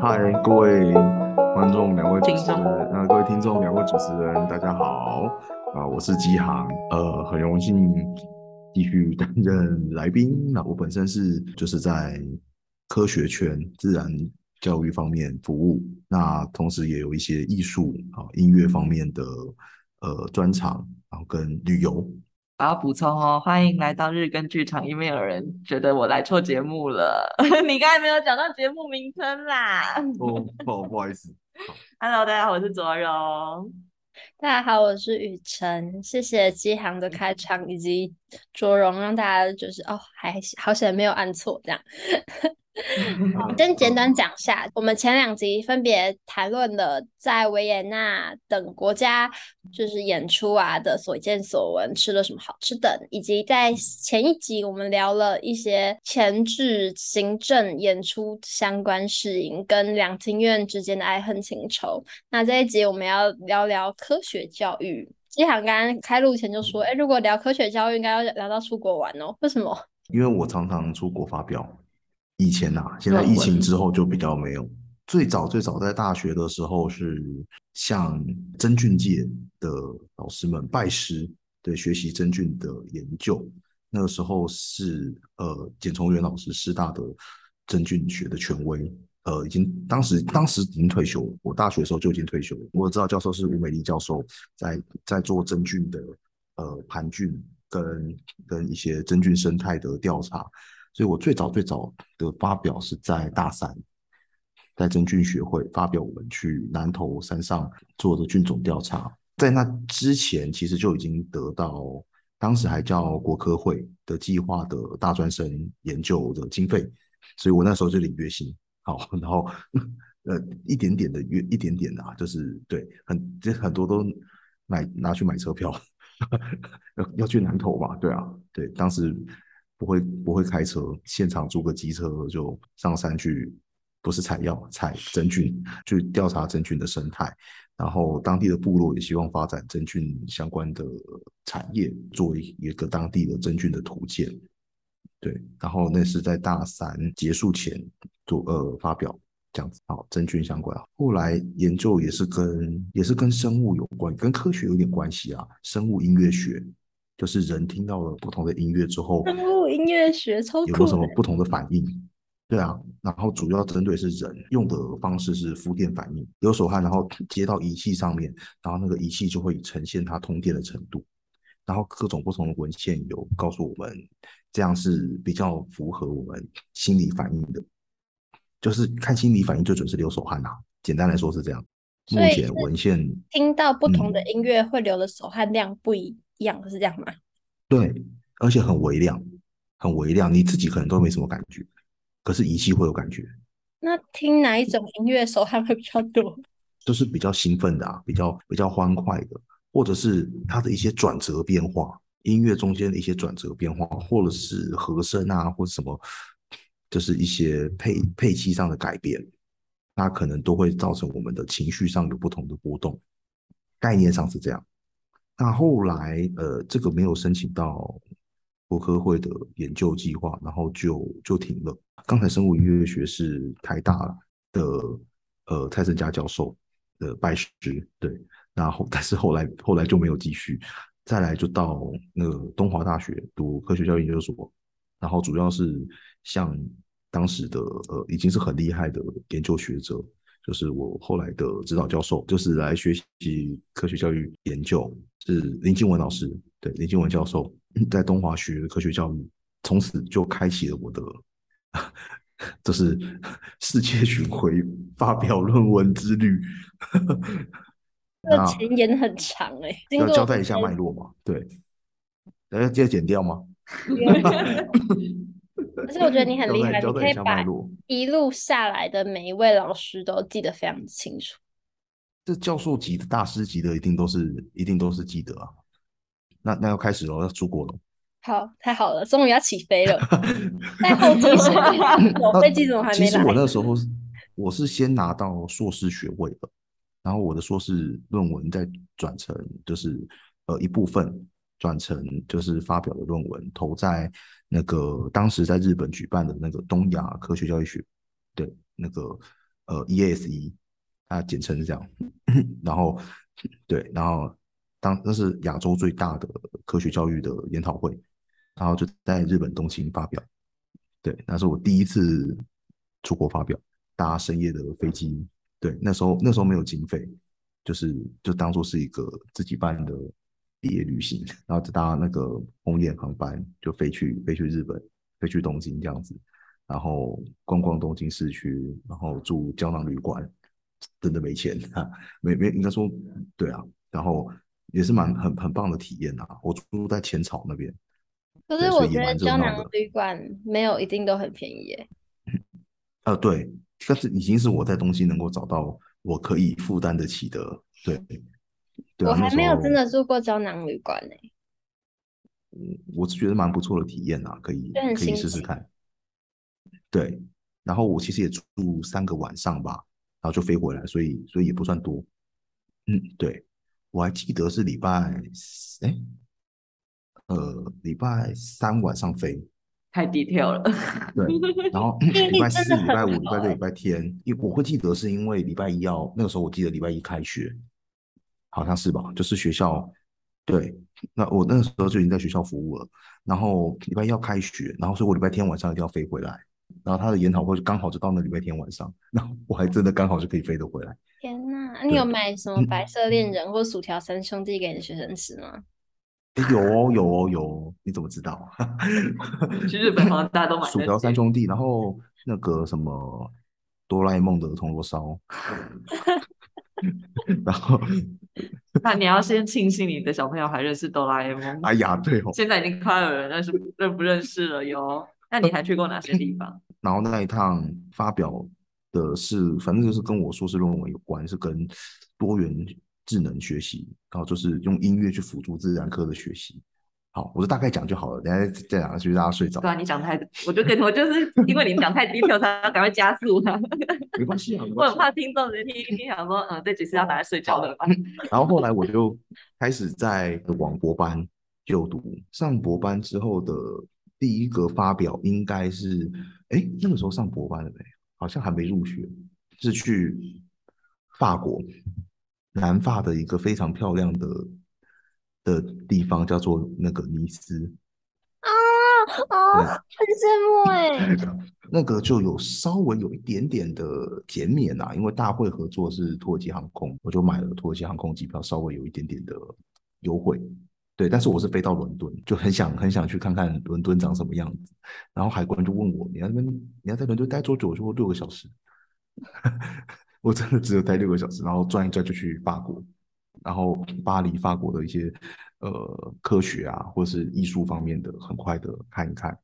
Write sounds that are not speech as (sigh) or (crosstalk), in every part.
嗨，各位观众，两位主持人，呃，各位听众，两位主持人，大家好，啊、呃，我是基航，呃，很荣幸继续担任来宾。那我本身是就是在科学圈、自然教育方面服务，那同时也有一些艺术啊、音乐方面的呃专长，然后跟旅游。我要补充哦，欢迎来到日更剧场，因为有人觉得我来错节目了。(laughs) 你刚才没有讲到节目名称啦。哦，(laughs) 不不好意思。Hello，大家好，我是卓荣。大家好，我是雨辰。谢谢基航的开场以及卓荣，让大家就是哦，还好险没有按错这样。(laughs) 先简短讲下，我们前两集分别谈论了在维也纳等国家就是演出啊的所见所闻，吃了什么好吃的，以及在前一集我们聊了一些前置行政演出相关事宜，跟两厅院之间的爱恨情仇。那这一集我们要聊聊科学教育。基航刚刚开录前就说，哎，如果聊科学教育，应该要聊到出国玩哦。为什么？因为我常常出国发表。以前呐、啊，现在疫情之后就比较没有。最早最早在大学的时候，是向真菌界的老师们拜师，对，学习真菌的研究。那个时候是呃简崇元老师，师大的真菌学的权威，呃，已经当时当时已经退休了。我大学的时候就已经退休了。我知道教授是吴美丽教授在，在在做真菌的呃盘菌跟跟一些真菌生态的调查。所以我最早最早的发表是在大三，在真菌学会发表，我们去南投山上做的菌种调查。在那之前，其实就已经得到当时还叫国科会的计划的大专生研究的经费，所以我那时候就领月薪，好，然后呃一点点的月一点点的啊，就是对，很这很多都买拿去买车票，(laughs) 要要去南投嘛，对啊，对，当时。不会不会开车，现场租个机车就上山去，不是采药采真菌，去调查真菌的生态。然后当地的部落也希望发展真菌相关的产业，作为一个当地的真菌的图鉴。对，然后那是在大三结束前做呃发表这样子。好，真菌相关。后来研究也是跟也是跟生物有关，跟科学有点关系啊，生物音乐学。就是人听到了不同的音乐之后，音乐学超酷，有没有什么不同的反应？对啊，然后主要针对是人用的方式是肤电反应，流手汗，然后接到仪器上面，然后那个仪器就会呈现它通电的程度，然后各种不同的文献有告诉我们，这样是比较符合我们心理反应的，就是看心理反应最准是流手汗啊，简单来说是这样。目前文献听到不同的音乐会流的手汗量不一。一样是这样吗？对，而且很微量，很微量，你自己可能都没什么感觉，可是仪器会有感觉。那听哪一种音乐手汗会比较多？(laughs) 就是比较兴奋的啊，比较比较欢快的，或者是它的一些转折变化，音乐中间的一些转折变化，或者是和声啊，或者什么，就是一些配配器上的改变，那可能都会造成我们的情绪上有不同的波动。概念上是这样。那后来，呃，这个没有申请到国科会的研究计划，然后就就停了。刚才生物音乐学是台大的呃蔡胜佳教授的拜师，对，然后但是后来后来就没有继续，再来就到那个东华大学读科学教育研究所，然后主要是像当时的呃已经是很厉害的研究学者。就是我后来的指导教授，就是来学习科学教育研究，是林静文老师。对，林静文教授在东华学科学教育，从此就开启了我的，(laughs) 就是 (laughs) 世界巡回发表论文之旅。(laughs) 这前言很长哎、欸，要交代一下脉络嘛？对，要要剪掉吗？可是我觉得你很厉害，你可以把一路下来的每一位老师都记得非常清楚。这教授级的大师级的，一定都是一定都是记得啊。那那要开始了，要出国了。好，太好了，终于要起飞了。(laughs) 在后继是 (laughs) 我飞机怎么还没来？其实我那时候我是先拿到硕士学位的，然后我的硕士论文再转成就是呃一部分。转成就是发表的论文，投在那个当时在日本举办的那个东亚科学教育学，对，那个呃 ESE，它简称是这样。然后对，然后当那是亚洲最大的科学教育的研讨会，然后就在日本东京发表。对，那是我第一次出国发表，搭深夜的飞机。对，那时候那时候没有经费，就是就当做是一个自己办的毕业旅行，然后就搭那个红眼航班就飞去飞去日本，飞去东京这样子，然后逛逛东京市区，然后住胶囊旅馆，真的没钱啊，没没应该说对啊，然后也是蛮很很棒的体验啊，我住在浅草那边。可是我觉得胶囊旅馆没有一定都很便宜耶。(laughs) 呃，对，但是已经是我在东京能够找到我可以负担得起的。对，对啊，我还没有真的住过胶囊旅馆呢。嗯，我是觉得蛮不错的体验啊，可以可以试试看。对，然后我其实也住三个晚上吧，然后就飞回来，所以所以也不算多。嗯，对，我还记得是礼拜哎。呃，礼拜三晚上飞，太 detail 了。对，然后礼拜四、礼拜五、礼拜六、礼拜天，因我会记得是因为礼拜一要那个时候，我记得礼拜一开学，好像是吧？就是学校对，那我那个时候就已经在学校服务了。然后礼拜一要开学，然后所以我礼拜天晚上一定要飞回来。然后他的研讨会就刚好就到那礼拜天晚上，(laughs) 然后我还真的刚好就可以飞得回来。天哪，你有买什么白色恋人或薯条三兄弟给你的学生吃吗？欸、有哦，有哦，有哦，你怎么知道？(laughs) 去日本好像大家都买薯条三兄弟，然后那个什么哆啦 A 梦的铜锣烧，(laughs) 然后 (laughs) 那你要先庆幸你的小朋友还认识哆啦 A 梦。哎呀，对哦，现在已经快有人认识认不认识了哟。那你还去过哪些地方？(laughs) 然后那一趟发表的是，反正就是跟我硕士论文有关，是跟多元。智能学习，然后就是用音乐去辅助自然科的学习。好，我就大概讲就好了，等下再讲下去大家睡着。对啊，你讲太，我就跟我就是因为你讲太低调，他要赶快加速他。(laughs) 没关系啊，我很怕听众人听一听，想说，嗯，这集是要拿来睡觉的吧。然后后来我就开始在网博班就读，上博班之后的第一个发表应该是，哎，那个时候上博班了没？好像还没入学，是去法国。南法的一个非常漂亮的的地方叫做那个尼斯啊啊，很羡慕 (laughs) 哎。那个就有稍微有一点点的减免啊，因为大会合作是土耳其航空，我就买了土耳其航空机票，稍微有一点点的优惠。对，但是我是飞到伦敦，就很想很想去看看伦敦长什么样子。然后海关就问我，你要那边你要在伦敦待多久？我就说六个小时。(laughs) 我真的只有待六个小时，然后转一转就去法国，然后巴黎法国的一些呃科学啊，或是艺术方面的，很快的看一看，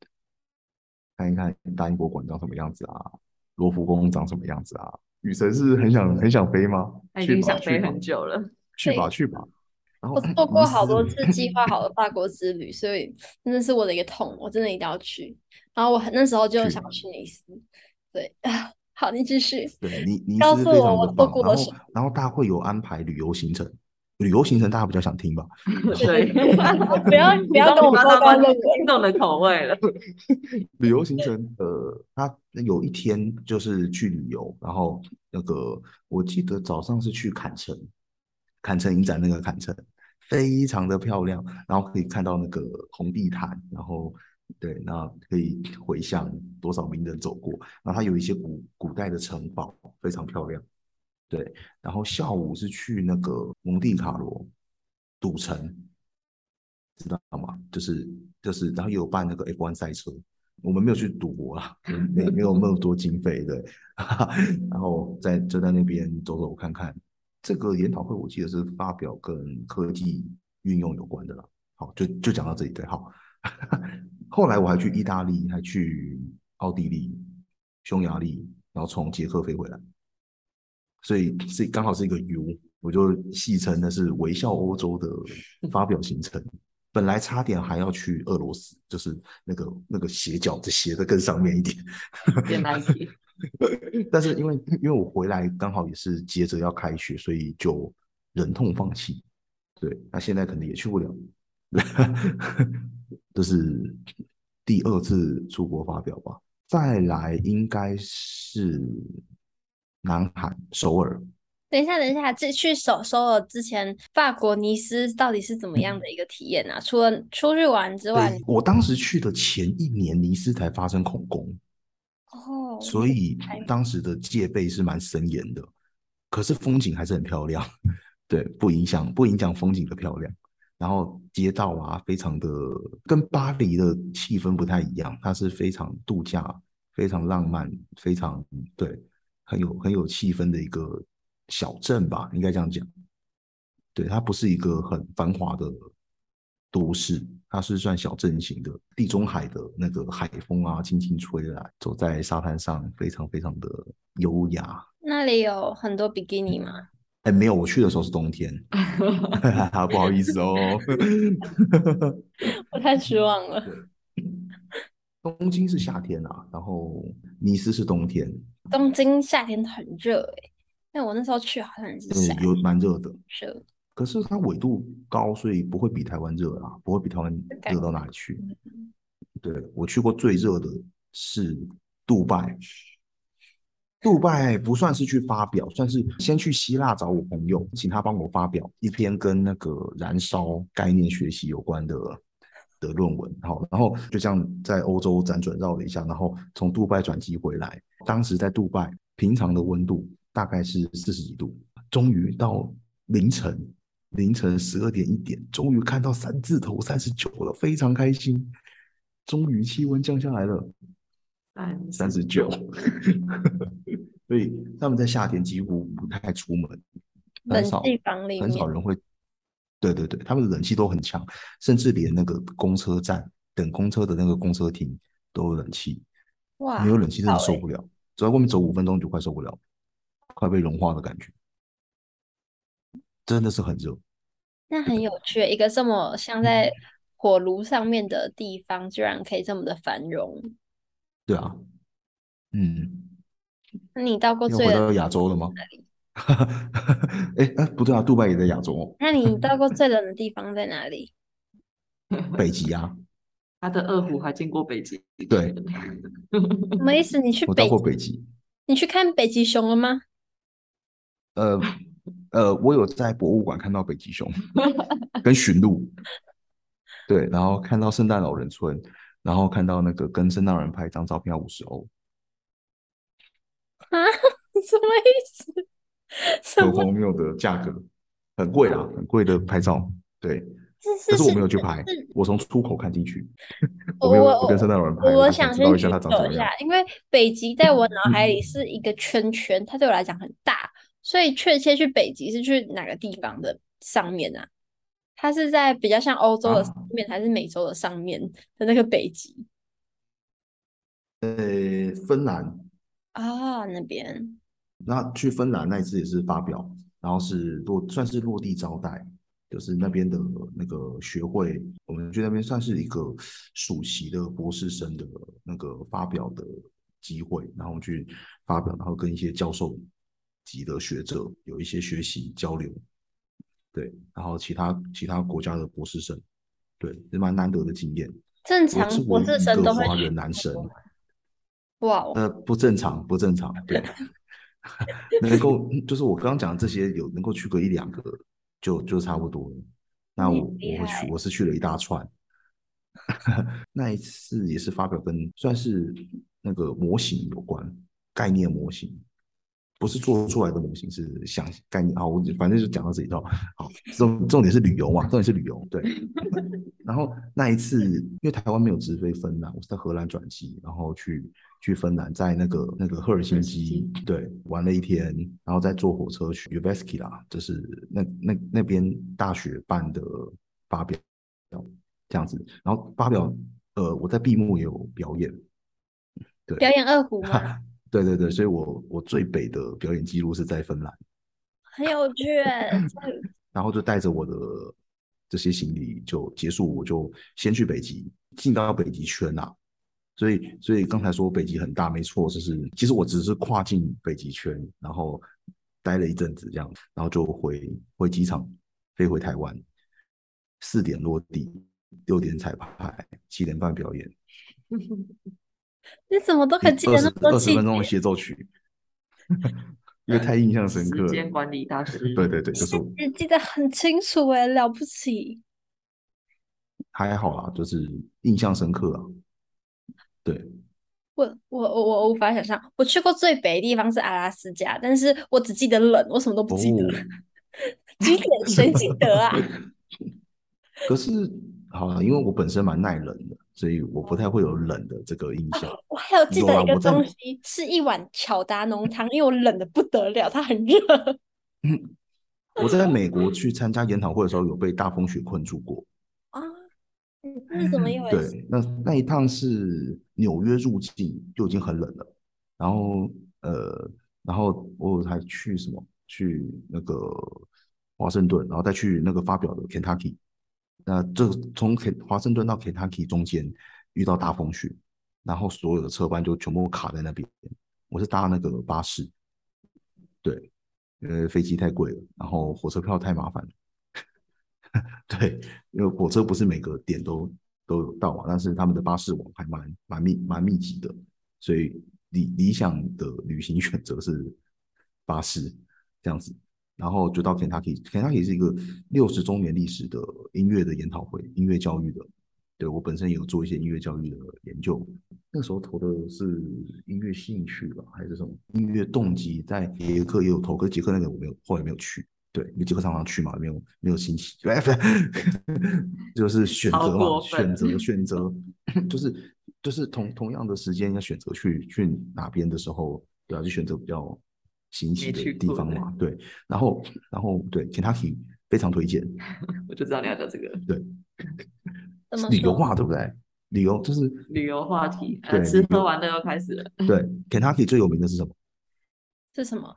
看一看大英博物馆长什么样子啊，罗浮宫长什么样子啊。雨神是很想很想飞吗？他已经想飞很久了。去吧去吧。然后我做过好多次计划好的法国之旅，所以真的是我的一个痛，我真的一定要去。然后我那时候就想去尼斯，对。(laughs) 好，你继续。对你，你是非常的棒。然后，然后大家会有安排旅游行程，旅游行程大家比较想听吧？(laughs) 对，(laughs) 不要不要跟我们说观众的口味了。(laughs) 旅游行程，呃，他有一天就是去旅游，然后那个我记得早上是去坎城，坎城影展那个坎城非常的漂亮，然后可以看到那个红地毯，然后。对，那可以回想多少名人走过，然后它有一些古古代的城堡，非常漂亮。对，然后下午是去那个蒙地卡罗赌城，知道吗？就是就是，然后也有办那个 F1 赛车，我们没有去赌博啦，没没有那么多经费，对。(laughs) 然后在就在那边走走看看，这个研讨会我记得是发表跟科技运用有关的啦。好，就就讲到这里，对，好。(laughs) 后来我还去意大利，还去奥地利、匈牙利，然后从捷克飞回来，所以是刚好是一个 U，我就戏称那是微笑欧洲的发表行程。本来差点还要去俄罗斯，就是那个那个斜角就斜的更上面一点。但是因为因为我回来刚好也是接着要开学，所以就忍痛放弃。对，那现在可能也去不了。(laughs) 这是第二次出国发表吧？再来应该是南韩首尔。等一下，等一下，这去首首尔之前，法国尼斯到底是怎么样的一个体验啊？嗯、除了出去玩之外，我当时去的前一年，尼斯才发生恐攻，哦，所以当时的戒备是蛮森严的。可是风景还是很漂亮，(laughs) 对，不影响不影响风景的漂亮。然后街道啊，非常的跟巴黎的气氛不太一样，它是非常度假、非常浪漫、非常对，很有很有气氛的一个。小镇吧，应该这样讲。对，它不是一个很繁华的都市，它是算小镇型的。地中海的那个海风啊，轻轻吹来，走在沙滩上，非常非常的优雅。那里有很多比基尼吗？哎，没有，我去的时候是冬天 (laughs) (laughs) 不好意思哦。(laughs) 我太失望了。东京是夏天啊，然后尼斯是冬天。东京夏天很热哎。因为我那时候去好像是嗯，有蛮热的，是。可是它纬度高，所以不会比台湾热啊，不会比台湾热到哪里去。对，我去过最热的是杜拜，杜拜不算是去发表，算是先去希腊找我朋友，请他帮我发表一篇跟那个燃烧概念学习有关的的论文。好，然后就这样在欧洲辗转绕了一下，然后从杜拜转机回来。当时在杜拜，平常的温度。大概是四十几度，终于到凌晨凌晨十二点一点，终于看到三字头三十九了，非常开心。终于气温降下来了，三十九。(laughs) 所以他们在夏天几乎不太出门，很少很少人会。对对对，他们的冷气都很强，甚至连那个公车站等公车的那个公车亭都有冷气。哇，没有冷气真的受不了，走在外面走五分钟就快受不了。快被融化的感觉，真的是很热。那很有趣，一个这么像在火炉上面的地方，居然可以这么的繁荣。对啊，嗯。那你到过最冷的亚洲了吗？哎 (laughs) 哎、欸，不对啊，杜拜也在亚洲哦。那你到过最冷的地方在哪里？(laughs) 北极啊。他的二胡还经过北极。对。什么意思？你去北？我到过北极。你去看北极熊了吗？呃呃，我有在博物馆看到北极熊，跟驯鹿，对，然后看到圣诞老人村，然后看到那个跟圣诞老人拍一张照片要五十欧，啊，(laughs) 什么意思？(laughs) 很荒谬的价格，很贵啦，很贵的拍照，对，可是我没有去拍，我从出口看进去，我没有，我跟圣诞老人拍，我想先去走一下，因为北极在我脑海里是一个圈圈，它对我来讲很大。所以确切去北极是去哪个地方的上面啊？它是在比较像欧洲的上面，啊、还是美洲的上面的那个北极？呃，芬兰啊，那边。那去芬兰那一次也是发表，然后是落算是落地招待，就是那边的那个学会，我们去那边算是一个暑期的博士生的那个发表的机会，然后去发表，然后跟一些教授。级的学者有一些学习交流，对，然后其他其他国家的博士生，对，也蛮难得的经验。正常博士生都会华人男生，哇、wow，呃，不正常，不正常，对，(laughs) (laughs) 能够 (laughs) 就是我刚刚讲的这些，有能够去个一两个，就就差不多了。那我我会去，我是去了一大串。(laughs) 那一次也是发表跟算是那个模型有关，概念模型。不是做出来的模型，是想概念。好，我反正就讲到这一套。好，重重点是旅游嘛，重点是旅游。对。然后那一次，因为台湾没有直飞芬兰，我是在荷兰转机，然后去去芬兰，在那个那个赫尔辛基，对，玩了一天，然后再坐火车去 Jyväskylä，就是那那那边大学办的发表，这样子。然后发表，呃，我在闭幕也有表演，对，表演二胡吗？(laughs) 对对对，所以我我最北的表演记录是在芬兰，很有趣。(laughs) 然后就带着我的这些行李就结束，我就先去北极，进到北极圈呐、啊。所以所以刚才说北极很大，没错，就是其实我只是跨进北极圈，然后待了一阵子这样，然后就回回机场飞回台湾，四点落地，六点彩排，七点半表演。(laughs) 你怎么都可以记得那么多二十分钟的协奏曲，(laughs) 因为太印象深刻了。时间管理大师，对对对，就是记得很清楚哎，了不起。还好啦，就是印象深刻啊。对，我我我我无法想象，我去过最北的地方是阿拉斯加，但是我只记得冷，我什么都不记得。哦、几点谁记得啊？(laughs) 可是好了，因为我本身蛮耐冷的，所以我不太会有冷的这个印象。啊、我还有记得一个东西，是一碗巧达浓汤，因为我冷的不得了，它很热。嗯，(laughs) 我在美国去参加研讨会的时候，有被大风雪困住过。那怎么一回事？对，那那一趟是纽约入境就已经很冷了，然后呃，然后我还去什么？去那个华盛顿，然后再去那个发表的 Kentucky。那这从华盛顿到 Kentucky 中间遇到大风雪，然后所有的车班就全部卡在那边。我是搭那个巴士，对，因为飞机太贵了，然后火车票太麻烦了。(laughs) 对，因为火车不是每个点都都有到嘛，但是他们的巴士网还蛮蛮密蛮密集的，所以理理想的旅行选择是巴士这样子。然后就到 Kentucky，Kentucky 是一个六十周年历史的音乐的研讨会，音乐教育的。对，我本身有做一些音乐教育的研究，那时候投的是音乐兴趣吧，还是什么音乐动机？在捷克也有投，可是捷克那个我没有，后来没有去。对，因为捷克常常去嘛，没有没有兴趣。(laughs) 就是选择嘛，选择选择，就是就是同同样的时间要选择去去哪边的时候，对啊，就选择比较。新奇的地方嘛，对，然后，然后对，Kentucky 非常推荐。(laughs) 我就知道你要讲这个。对，旅游话对不对？旅游就是旅游话题，对，吃喝玩乐又开始了。对，Kentucky 最有名的是什么？是什么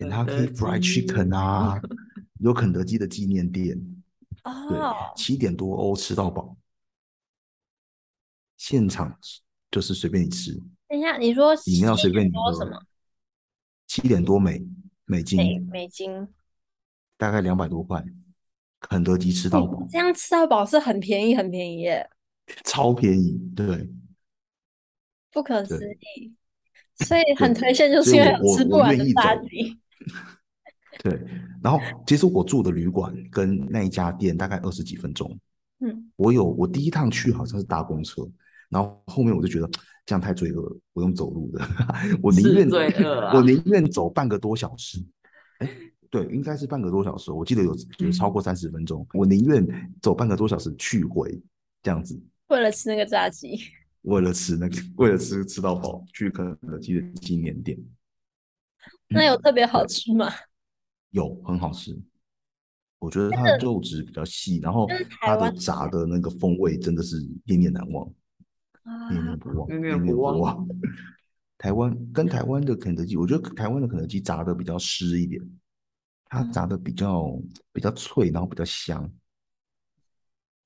？Kentucky Fried Chicken 啊，(laughs) 有肯德基的纪念店。哦。对，七点多欧吃到饱，现场就是随便你吃。等一下，你说饮料随便你喝什么？七点多美美金，美美金，大概两百多块，肯德基吃到饱，这样吃到饱是很便宜，很便宜耶，超便宜，对，不可思议，所以很推荐，就是因为有吃不完的炸鸡。对，然后其实我住的旅馆跟那一家店大概二十几分钟，嗯，我有我第一趟去好像是搭公车，然后后面我就觉得。这样太罪恶了，不用走路的，我宁愿、啊、我宁愿走半个多小时。哎，对，应该是半个多小时，我记得有有超过三十分钟。我宁愿走半个多小时去回这样子，为了吃那个炸鸡，(laughs) 为了吃那个，为了吃吃到饱，去肯德基的纪念店。(laughs) 那有特别好吃吗？(laughs) 有，很好吃。我觉得它的肉质比较细，然后它的炸的那个风味真的是念念难忘。念念不忘，念念不忘。(laughs) 台湾跟台湾的肯德基，我觉得台湾的肯德基炸的比较湿一点，它炸的比较比较脆，然后比较香。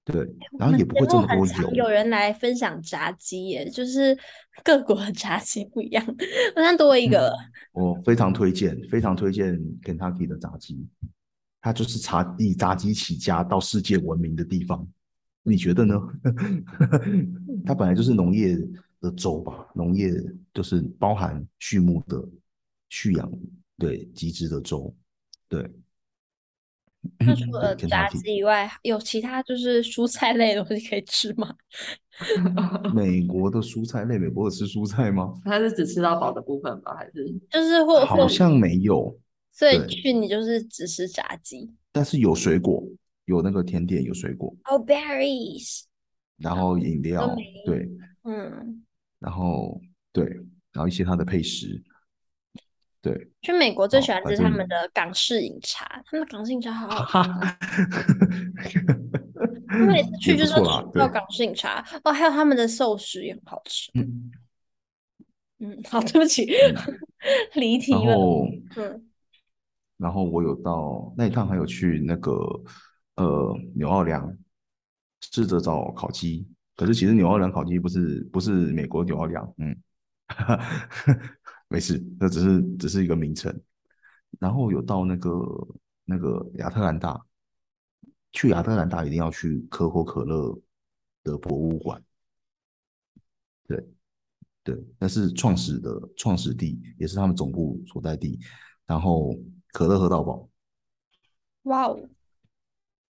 对，然后也不会这么多油。有人来分享炸鸡耶，就是各国的炸鸡不一样，(laughs) 好像多一个、嗯。我非常推荐，非常推荐 Kentucky 的炸鸡，它就是炸以炸鸡起家到世界闻名的地方。你觉得呢？(laughs) 它本来就是农业的州吧，农业就是包含畜牧的畜养，对，集资的州，对。那除了炸鸡以外，有其他就是蔬菜类的东西可以吃吗？(laughs) 美国的蔬菜类，美国有吃蔬菜吗？它是只吃到饱的部分吗？还是就是或好像没有，所以去你就是只吃炸鸡，但是有水果。有那个甜点，有水果哦，berries，然后饮料，对，嗯，然后对，然后一些它的配食，对。去美国最喜欢吃他们的港式饮茶，他们的港式饮茶好好喝。每次去就是要港式饮茶哦，还有他们的寿司也很好吃。嗯，嗯，好，对不起，离题了。嗯，然后我有到那一趟，还有去那个。呃，纽奥良试着找烤鸡，可是其实纽奥良烤鸡不是不是美国纽奥良，嗯，没事，那只是只是一个名称。然后有到那个那个亚特兰大，去亚特兰大一定要去可口可乐的博物馆，对，对，那是创始的创始地，也是他们总部所在地。然后可乐喝到饱，哇哦，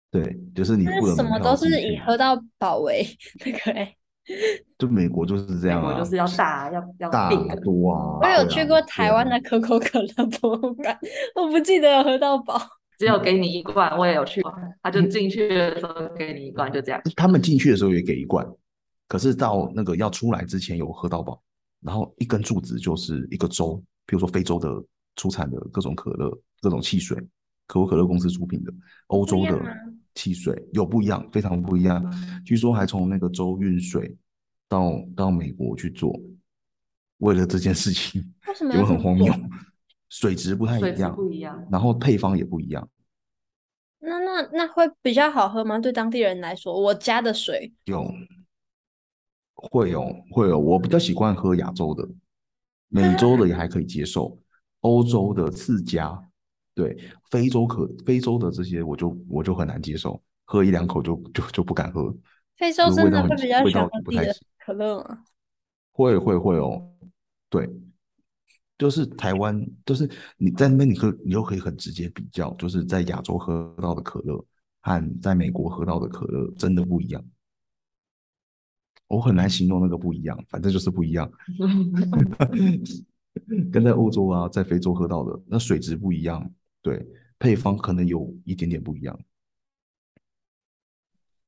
对，就是你不能什么都是以喝到饱为 (laughs) 那个哎，(laughs) 就美国就是这样啊，就是要大要要大多啊。我有去过台湾的可口可乐博物馆，我不记得有喝到饱，只有给你一罐。我也有去过，他就进去的时候给你一罐，就这样。他们进去的时候也给一罐。可是到那个要出来之前有喝到饱，然后一根柱子就是一个州，比如说非洲的出产的各种可乐、各种汽水，可口可乐公司出品的，欧洲的汽水有不一样，非常不一样。据说还从那个州运水到到美国去做，为了这件事情，因为很荒谬，水质不太一样，不一样，然后配方也不一样。那那那会比较好喝吗？对当地人来说，我家的水有。会有，会有，我比较习惯喝亚洲的，美洲的也还可以接受，欧洲的次佳，对，非洲可非洲的这些我就我就很难接受，喝一两口就就就不敢喝。非洲真的会比较喜欢喝自己的可乐吗？会会会哦，对，就是台湾，就是你在那边你喝，你就可以很直接比较，就是在亚洲喝到的可乐和在美国喝到的可乐真的不一样。我很难形容那个不一样，反正就是不一样。(laughs) (laughs) 跟在欧洲啊，在非洲喝到的那水质不一样，对，配方可能有一点点不一样。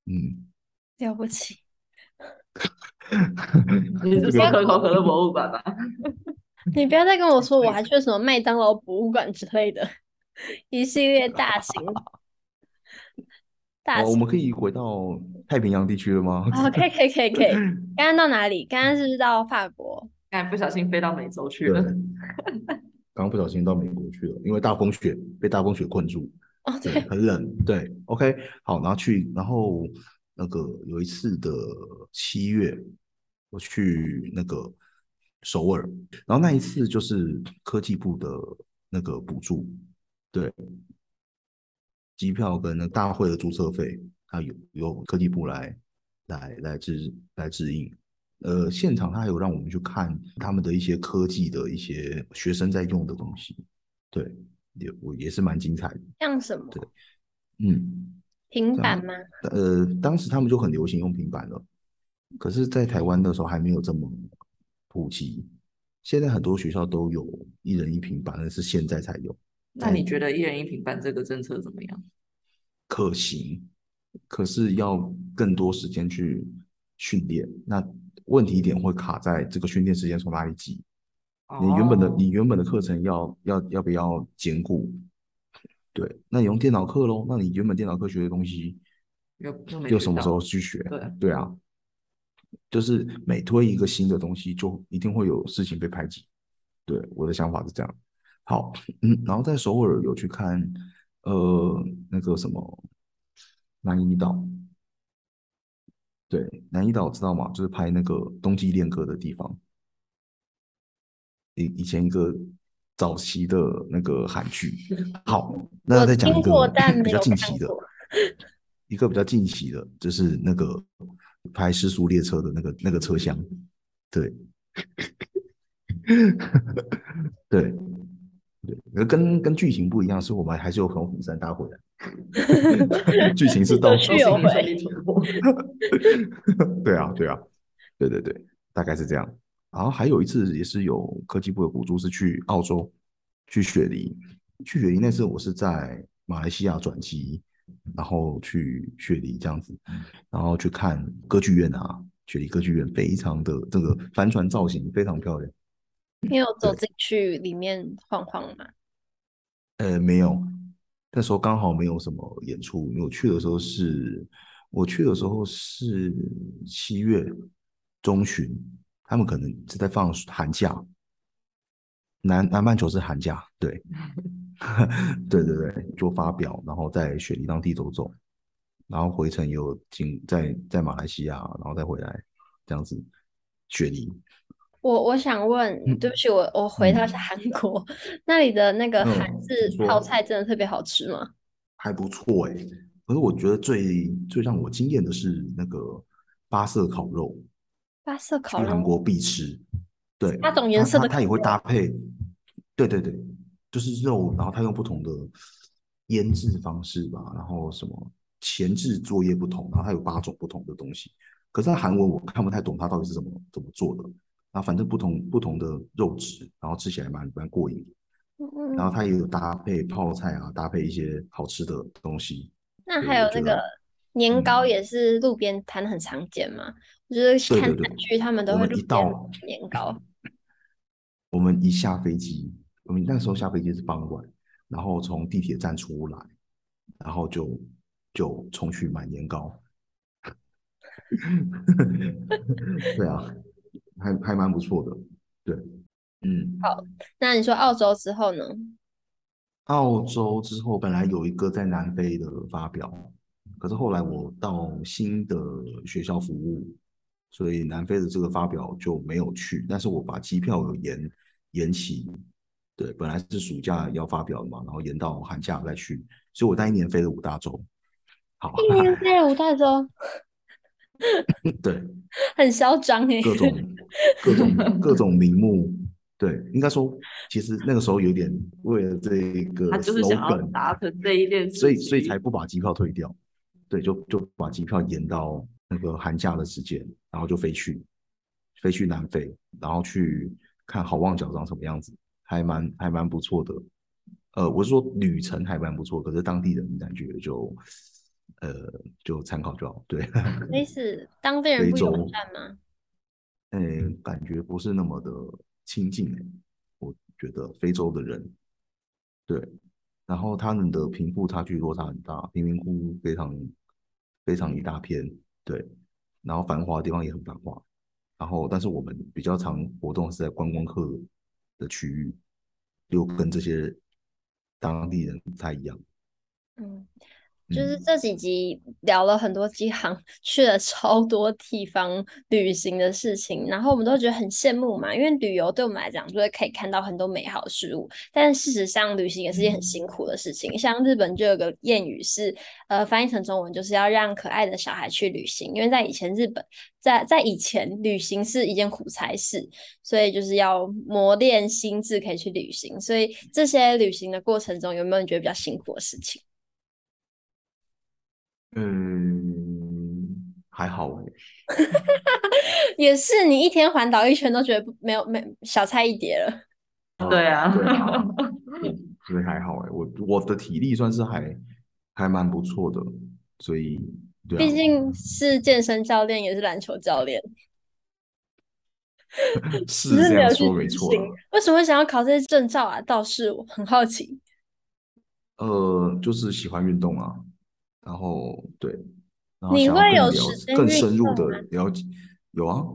嗯，了不起。(laughs) 你是说可口可乐博物馆吗？(laughs) 你不要再跟我说，我还 (laughs) 去了什么麦当劳博物馆之类的，一系列大型。哦，我们可以回到太平洋地区了吗？哦，可以，可以，可以，可以。刚刚到哪里？刚刚是不是到法国？刚才不小心飞到美洲去了。刚刚不小心到美国去了，因为大风雪被大风雪困住。哦，对，对，很冷。对，OK，好，然后去，然后那个有一次的七月，我去那个首尔，然后那一次就是科技部的那个补助，对。机票跟那大会的注册费，它有由科技部来来来支来支应。呃，现场他还有让我们去看他们的一些科技的一些学生在用的东西，对，也我也是蛮精彩的。像什么？对，嗯，平板吗？呃，当时他们就很流行用平板了，可是，在台湾的时候还没有这么普及。现在很多学校都有一人一平板，那是现在才有。那你觉得一人一平板这个政策怎么样？可行，可是要更多时间去训练。那问题点会卡在这个训练时间从哪里挤？你原本的你原本的课程要要要不要兼顾？对，那你用电脑课喽？那你原本电脑课学的东西又又什么时候去学？对对啊，就是每推一个新的东西，就一定会有事情被排挤。对，我的想法是这样。好，嗯，然后在首尔有去看，呃，那个什么南怡岛，对，南怡岛知道吗？就是拍那个《冬季恋歌》的地方，以以前一个早期的那个韩剧。好，那再讲一个比较近期的，一个比较近期的，就是那个拍《尸速列车》的那个那个车厢，对，(laughs) 对。对，跟跟剧情不一样，是我们还是有从釜山搭回来。(laughs) 剧情是到去有回。(laughs) 对啊，对啊，对对对，大概是这样。然后还有一次也是有科技部的补助，是去澳洲去雪梨。去雪梨那次我是在马来西亚转机，然后去雪梨这样子，然后去看歌剧院啊，雪梨歌剧院非常的这个帆船造型非常漂亮。你有走进去里面晃晃吗？呃，没有，那时候刚好没有什么演出。因为我去的时候是，我去的时候是七月中旬，他们可能是在放寒假，南南半球是寒假，对，(laughs) 对对对，做发表，然后在雪梨当地走走，然后回程有经在在马来西亚，然后再回来这样子，雪梨。我我想问，嗯、对不起，我我回到是韩国，嗯、(laughs) 那里的那个韩式泡菜真的特别好吃吗？还不错哎、欸，可是我觉得最最让我惊艳的是那个八色烤肉，八色烤肉，去韩国必吃，对，八种颜色的它，它也会搭配，对对对，就是肉，然后它用不同的腌制方式吧，然后什么前置作业不同，然后它有八种不同的东西。可是它韩文我看不太懂，它到底是怎么怎么做的。然后反正不同不同的肉质，然后吃起来蛮蛮过瘾。然后它也有搭配泡菜啊，搭配一些好吃的东西。那还有那个年糕也是路边摊很常见嘛？我觉得看韩剧他们都会路边年糕。我们一下飞机，我们那时候下飞机是傍晚，然后从地铁站出来，然后就就冲去买年糕。(laughs) 对啊，还还蛮不错的。对，嗯。好，那你说澳洲之后呢？澳洲之后本来有一个在南非的发表，可是后来我到新的学校服务，所以南非的这个发表就没有去。但是我把机票有延延期，对，本来是暑假要发表的嘛，然后延到寒假再去，所以我那一年飞了五大洲。好，一年飞了五大洲。(laughs) 对，很嚣张哎，各种各种各种名目，对，应该说，其实那个时候有点为了这个，他就是想要达成这一件事，所以所以才不把机票退掉，对，就就把机票延到那个寒假的时间，然后就飞去飞去南非，然后去看好望角长什么样子，还蛮还蛮不错的，呃，我是说旅程还蛮不错，可是当地人感觉就。呃，就参考就好。对，没事，(laughs) 当地人不友善吗？呃、欸，感觉不是那么的亲近。我觉得非洲的人，对，然后他们的贫富差距落差很大，贫民窟非常非常一大片，对，然后繁华的地方也很繁华，然后但是我们比较常活动是在观光客的区域，又跟这些当地人不太一样。嗯。就是这几集聊了很多机航 (laughs) 去了超多地方旅行的事情，然后我们都觉得很羡慕嘛，因为旅游对我们来讲就是可以看到很多美好事物，但事实上旅行也是件很辛苦的事情。像日本就有个谚语是，呃，翻译成中文就是要让可爱的小孩去旅行，因为在以前日本，在在以前旅行是一件苦差事，所以就是要磨练心智可以去旅行。所以这些旅行的过程中，有没有你觉得比较辛苦的事情？嗯，还好哎，(laughs) 也是，你一天环岛一圈都觉得没有没小菜一碟了。对啊，对啊，(laughs) 所以还好哎，我我的体力算是还还蛮不错的，所以对啊，毕竟是健身教练，也是篮球教练，(laughs) 是这样说没错。为什么想要考这些证照啊？倒是我很好奇。呃，就是喜欢运动啊。然后对，然后你会有更深入的了解，有啊，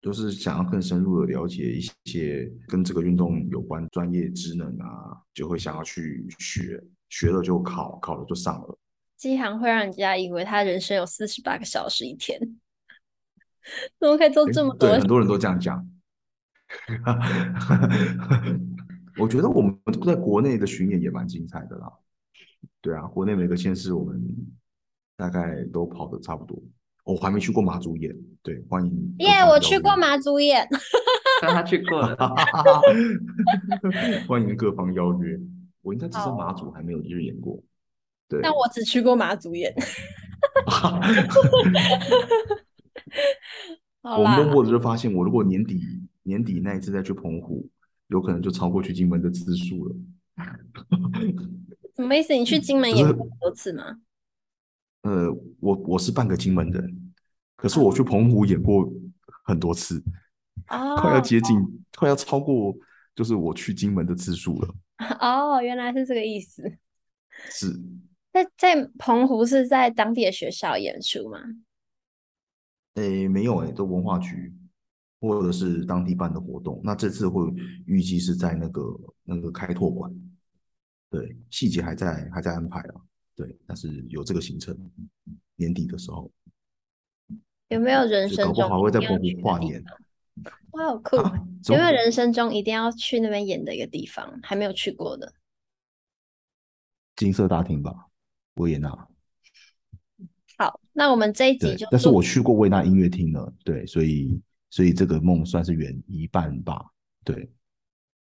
就是想要更深入的了解一些跟这个运动有关专业知能啊，就会想要去学，学了就考，考了就上了。机航会让人家以为他人生有四十八个小时一天，(laughs) 怎么可以做这么多？对，很多人都这样讲。(laughs) (laughs) 我觉得我们在国内的巡演也蛮精彩的啦。对啊，国内每个县市我们大概都跑的差不多。我还没去过马祖演，对，欢迎。耶，yeah, 我去过马祖演，(laughs) 他去过了。(laughs) 欢迎各方邀约。我应该只是马祖还没有日演过。对，但我只去过马祖演。(laughs) 我们默默的就发现，我如果年底年底那一次再去澎湖，有可能就超过去金门的次数了。什么意思？你去金门演过很多次吗？呃，我我是半个金门人，可是我去澎湖演过很多次，哦、快要接近，哦、快要超过，就是我去金门的次数了。(laughs) 哦，原来是这个意思。(laughs) 是。那在澎湖是在当地的学校演出吗？诶，没有诶，都文化局或者是当地办的活动。那这次会预计是在那个那个开拓馆。对，细节还在还在安排啊。对，但是有这个行程，年底的时候有没有人生中还会在澎湖跨年？(laughs) 哇，好酷！啊、有没有人生中一定要去那边演的一个地方？还没有去过的？金色大厅吧，维也纳。好，那我们这一集就，但是我去过维也纳音乐厅了，对，所以所以这个梦算是圆一半吧。对，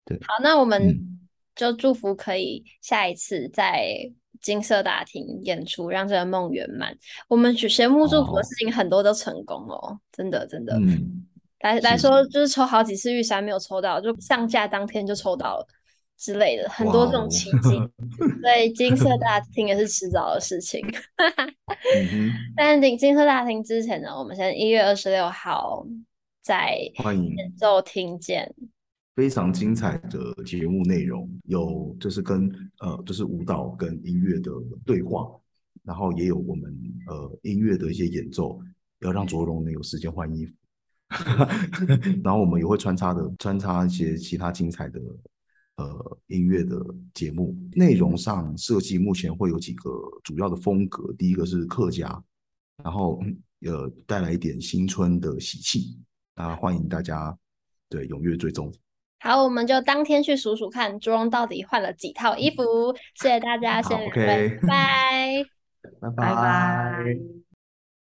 对。好，那我们就祝福可以下一次在金色大厅演出，让这个梦圆满。我们许节目祝福的事情很多都成功哦，真的真的。嗯，来来说，就是抽好几次玉山没有抽到，就上架当天就抽到了。之类的很多这种奇迹，(laughs) 哦、所以金色大厅也是迟早的事情。(laughs) 但是金色大厅之前呢，我们先一月二十六号在演奏厅见，非常精彩的节目内容，有就是跟呃就是舞蹈跟音乐的对话，然后也有我们呃音乐的一些演奏，要让卓荣能有时间换衣服，(laughs) 然后我们也会穿插的穿插一些其他精彩的。呃，音乐的节目内容上设计目前会有几个主要的风格，第一个是客家，然后呃带来一点新春的喜气，啊，欢迎大家对踊跃追踪。好，我们就当天去数数看朱荣到底换了几套衣服。谢谢大家，谢谢，(laughs) 拜拜，拜拜。